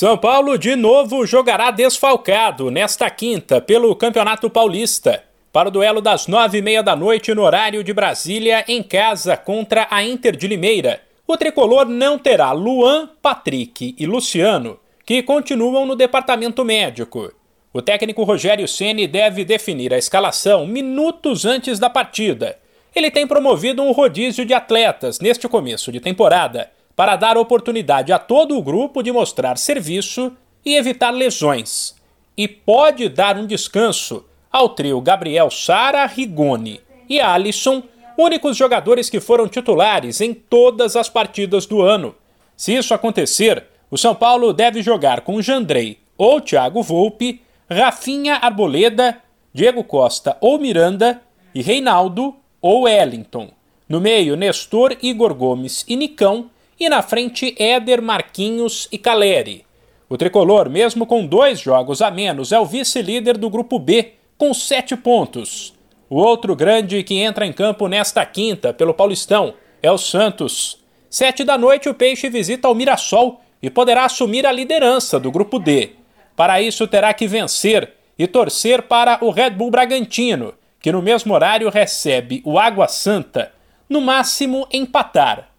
São Paulo de novo jogará desfalcado nesta quinta pelo Campeonato Paulista. Para o duelo das nove e meia da noite no horário de Brasília, em casa contra a Inter de Limeira. O tricolor não terá Luan, Patrick e Luciano, que continuam no departamento médico. O técnico Rogério Ceni deve definir a escalação minutos antes da partida. Ele tem promovido um rodízio de atletas neste começo de temporada para dar oportunidade a todo o grupo de mostrar serviço e evitar lesões. E pode dar um descanso ao trio Gabriel Sara, Rigoni e Alisson, únicos jogadores que foram titulares em todas as partidas do ano. Se isso acontecer, o São Paulo deve jogar com Jandrei ou Thiago Volpe, Rafinha Arboleda, Diego Costa ou Miranda e Reinaldo ou Wellington. No meio, Nestor, Igor Gomes e Nicão e na frente Éder, Marquinhos e Caleri. O tricolor, mesmo com dois jogos a menos, é o vice-líder do grupo B, com sete pontos. O outro grande que entra em campo nesta quinta pelo Paulistão é o Santos. Sete da noite, o Peixe visita o Mirassol e poderá assumir a liderança do grupo D. Para isso, terá que vencer e torcer para o Red Bull Bragantino, que no mesmo horário recebe o Água Santa, no máximo empatar.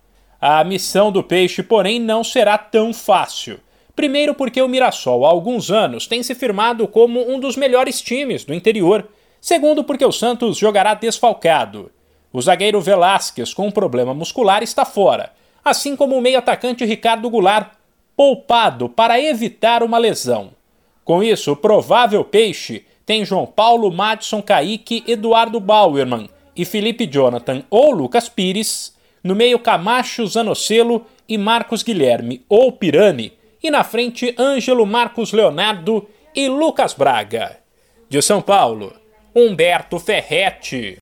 A missão do Peixe, porém, não será tão fácil. Primeiro, porque o Mirassol, há alguns anos, tem se firmado como um dos melhores times do interior. Segundo, porque o Santos jogará desfalcado. O zagueiro Velasquez, com um problema muscular, está fora, assim como o meio-atacante Ricardo Goulart, poupado para evitar uma lesão. Com isso, o provável Peixe tem João Paulo, Madison Kaique, Eduardo Bauerman e Felipe Jonathan ou Lucas Pires no meio Camacho Zanocelo e Marcos Guilherme ou Pirani, e na frente Ângelo Marcos Leonardo e Lucas Braga. De São Paulo, Humberto Ferretti.